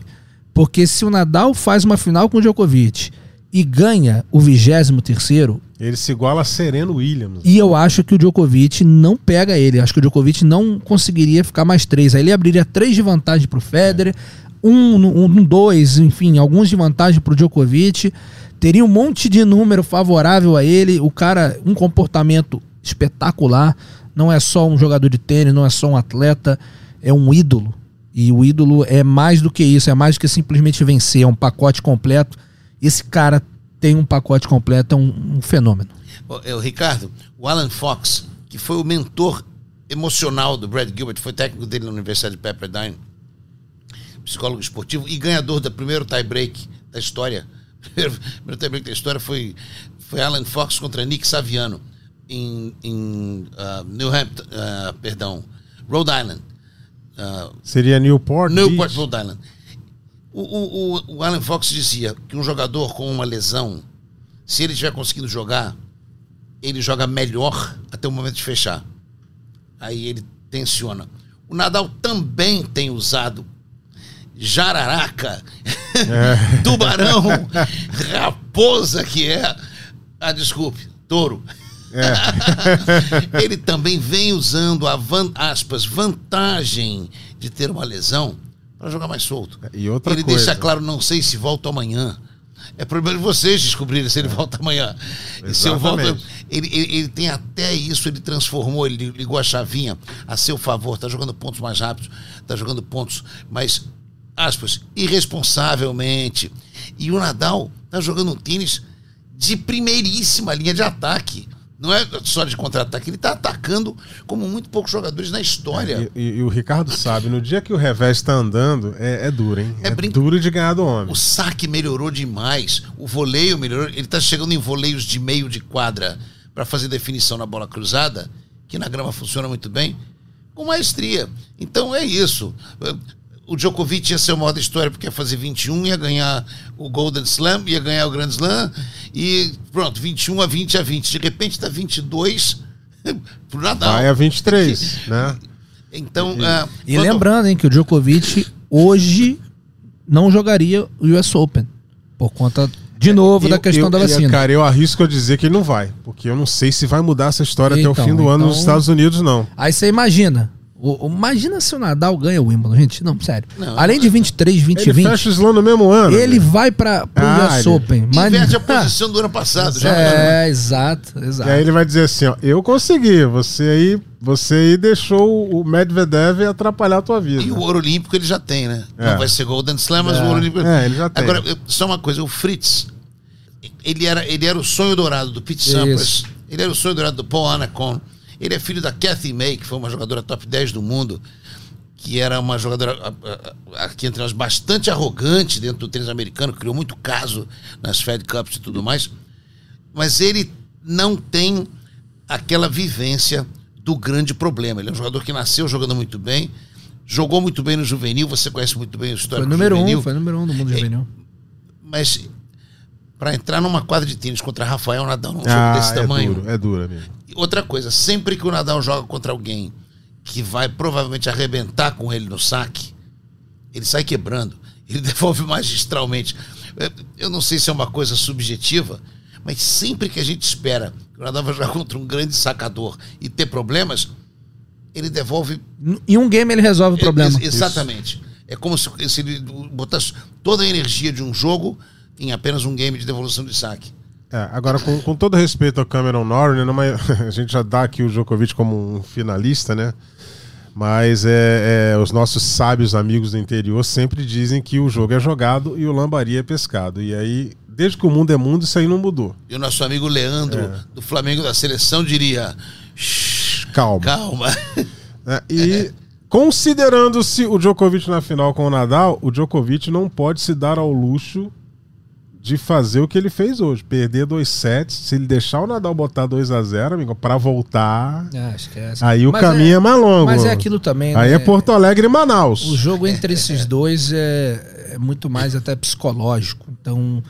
Porque se o Nadal faz uma final com o Djokovic e ganha o 23 terceiro, Ele se iguala a Sereno Williams. e eu acho que o Djokovic não pega ele. Acho que o Djokovic não conseguiria ficar mais três. Aí ele abriria três de vantagem pro Federer, um, um, um, dois, enfim, alguns de vantagem pro Djokovic. Teria um monte de número favorável a ele. O cara, um comportamento espetacular. Não é só um jogador de tênis, não é só um atleta, é um ídolo. E o ídolo é mais do que isso, é mais do que simplesmente vencer, é um pacote completo. Esse cara tem um pacote completo, é um, um fenômeno. Ô, Ricardo, o Alan Fox, que foi o mentor emocional do Brad Gilbert, foi técnico dele na Universidade de Pepperdine, psicólogo esportivo e ganhador do primeiro tie-break da história. O primeiro tie-break da história foi, foi Alan Fox contra Nick Saviano. em, em ah, New Hampton, ah, perdão, Rhode Island. Ah, Seria Newport. Newport, Beach. Rhode Island. O, o, o, o Alan Fox dizia que um jogador com uma lesão, se ele estiver conseguindo jogar, ele joga melhor até o momento de fechar. Aí ele tensiona. O Nadal também tem usado jararaca, tubarão, raposa que é. Ah, desculpe, touro. ele também vem usando a van, aspas, vantagem de ter uma lesão para jogar mais solto. E outra ele coisa. deixa claro, não sei se volto amanhã. É problema de vocês descobrirem se ele volta amanhã. E se eu volto, Exatamente. ele, ele, ele tem até isso, ele transformou, ele ligou a chavinha a seu favor, tá jogando pontos mais rápidos, tá jogando pontos mais, aspas, irresponsavelmente. E o Nadal tá jogando um tênis de primeiríssima linha de ataque. Não é só de contra-ataque, ele tá atacando como muito poucos jogadores na história. E, e- e o Ricardo sabe, no dia que o revés tá andando, é, é duro, hein? É É, brin- duro de ganhar do homem. O saque melhorou demais. O voleio melhorou. Ele está chegando em voleios de meio de quadra para fazer definição na bola cruzada, que na grama funciona muito bem, com maestria. Então é isso. O Djokovic ia ser o maior da história porque ia fazer 21, ia ganhar o Golden Slam, ia ganhar o Grand Slam e pronto, 21 a 20 a 20. De repente está 22 pro Nadal. Vai a 23, né? Então, ah, E quando- lembrando, hein, que o Djokovic hoje não jogaria o US Open. Por conta, de novo, da Eu- questão eu- da vacina. Cara, eu arrisco a dizer que ele não vai. Porque eu não sei se vai mudar essa história até o Então, fim do ano nos então- Estados Unidos, não. Aí você imagina. O, o- imagina se o Nadal ganha o Wimbledon, gente. Não, sério. Não, Além de 23, 20 e Ele 20, fecha o slam no mesmo ano. ele né? vai para pro Ah, US ele- Open. Mas, inverte a posição do ano passado. Já é, exato, exato. E aí ele vai dizer assim, ó, eu consegui, você aí, você aí deixou o Medvedev atrapalhar a tua vida. E o ouro olímpico ele já tem, né? É. Não vai ser Golden Slam, mas É. o ouro olímpico. É, ele já tem. Agora, só uma coisa, o Fritz, ele era, ele era o sonho dourado do Pete Isso. Sampras, ele era o sonho dourado do Paul Anacon, ele é filho da Kathy May, que foi uma jogadora top 10 do mundo, que era uma jogadora a- a- aqui entre nós bastante arrogante dentro do tênis americano, criou muito caso nas Fed Cups e tudo mais. Mas ele não tem aquela vivência do grande problema. Ele é um jogador que nasceu jogando muito bem, jogou muito bem no juvenil, você conhece muito bem o Foi histórico número juvenil, um, foi número um do mundo juvenil. mas para entrar numa quadra de tênis contra Rafael Nadal num jogo Ah, desse é tamanho. duro, é duro, amigo. E Outra coisa, sempre que o Nadal joga contra alguém que vai provavelmente arrebentar com ele no saque, ele sai quebrando. Ele devolve magistralmente. É, Eu não sei se é uma coisa subjetiva, mas sempre que a gente espera que o Nadal vai jogar contra um grande sacador e ter problemas, ele devolve Em um game ele resolve o problema. Ex- exatamente. É como se, se ele botasse toda a energia de um jogo em apenas um game de devolução de saque. É, agora, com, com todo respeito ao Cameron Norrie, né, a gente já dá aqui o Djokovic como um finalista, né? Mas é, é, os nossos sábios amigos do interior sempre dizem que o jogo é jogado e o lambari é pescado. E aí, desde que o mundo é mundo, isso aí não mudou. E o nosso amigo Leandro, É. do Flamengo da seleção, diria: "Shh, Calma. calma. né? E considerando-se o Djokovic na final com o Nadal, o Djokovic não pode se dar ao luxo de fazer o que ele fez hoje, perder dois sets. Se ele deixar o Nadal botar 2 a 0 amigo, para voltar, Ah, esquece. aí o Mas caminho é, mais longo. Mas é aquilo também, Aí né? é Porto Alegre e Manaus. O jogo entre esses dois é, é muito mais até psicológico. Então,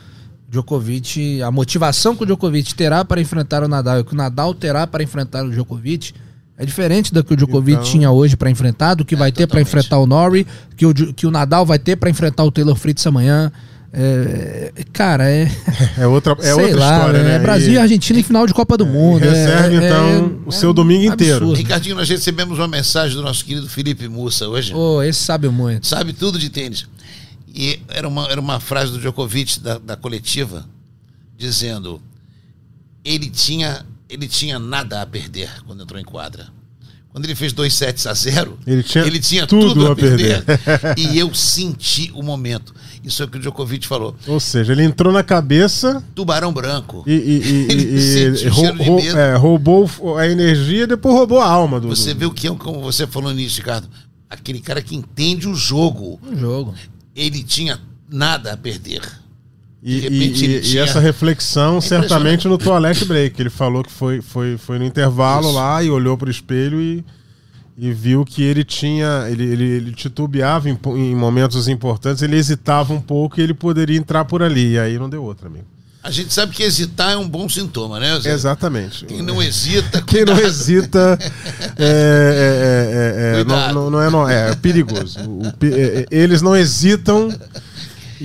Djokovic, a motivação que o Djokovic terá para enfrentar o Nadal e que o Nadal terá para enfrentar o Djokovic é diferente da que o Djokovic Então- tinha hoje para enfrentar, do que vai ter para enfrentar o Norrie, que o, que o Nadal vai ter para enfrentar o Taylor Fritz amanhã. É, cara, é. É outra, é sei outra lá, história, né? É Brasil e Argentina em final de Copa do Mundo. é- reserve, é- então, é- o seu domingo inteiro. absurdo. Ricardinho, nós recebemos uma mensagem do nosso querido Felipe Mussa hoje. Ô, esse sabe muito. Sabe tudo de tênis. E era uma, era uma frase do Djokovic da, da coletiva, dizendo: ele tinha, ele tinha nada a perder quando entrou em quadra. Quando ele fez dois sets a zero, Ele tinha tudo, tudo a, perder. perder. e eu senti o momento. Isso é o que o Djokovic falou. Ou seja, ele entrou na cabeça Tubarão branco. e, e- e- Ele e- sentiu rou- cheiro de rou- medo. é, roubou a energia e depois roubou a alma do. Você do- vê o que é, como você falou nisso, Ricardo. Aquele cara que entende o jogo. Um jogo. Ele tinha nada a perder. E, repente e- e- essa reflexão impressionante. certamente no toilet break. Ele falou que foi, foi, foi no intervalo Isso. lá e olhou pro espelho e, e viu que ele tinha. Ele, ele, ele titubeava em, em momentos importantes, ele hesitava um pouco e ele poderia entrar por ali. E aí não deu outra, amigo. A gente sabe que hesitar é um bom sintoma, né? Zé? Exatamente. Quem não hesita, Quem não cuidado. hesita é, é- é- é- é- Cuidado. não, não, não é, no- é perigoso. O é- é- eles não hesitam.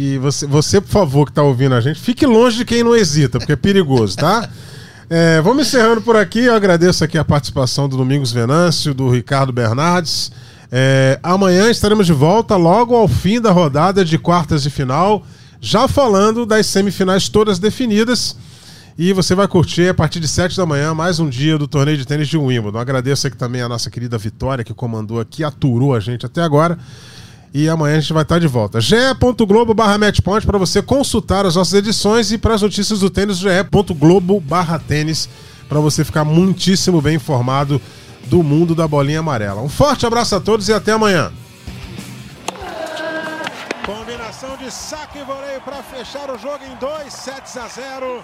E você, você, por favor, que está ouvindo a gente, fique longe de quem não hesita, porque é perigoso, tá? É, vamos encerrando por aqui. Eu agradeço aqui a participação do Domingos Venâncio, do Ricardo Bernardes. É, amanhã estaremos de volta, logo ao fim da rodada de quartas de final, já falando das semifinais todas definidas. E você vai curtir a partir de 7 da manhã mais um dia do torneio de tênis de Wimbledon. Agradeço aqui também a nossa querida Vitória, que comandou aqui, aturou a gente até agora. E amanhã a gente vai estar de volta. ge.globo barra matchpoint para você consultar as nossas edições e para as notícias do tênis, ge.globo barra tênis para você ficar muitíssimo bem informado do mundo da bolinha amarela. Um forte abraço a todos e até amanhã. Combinação de saque e voleio para fechar o jogo em 2 sets a 0.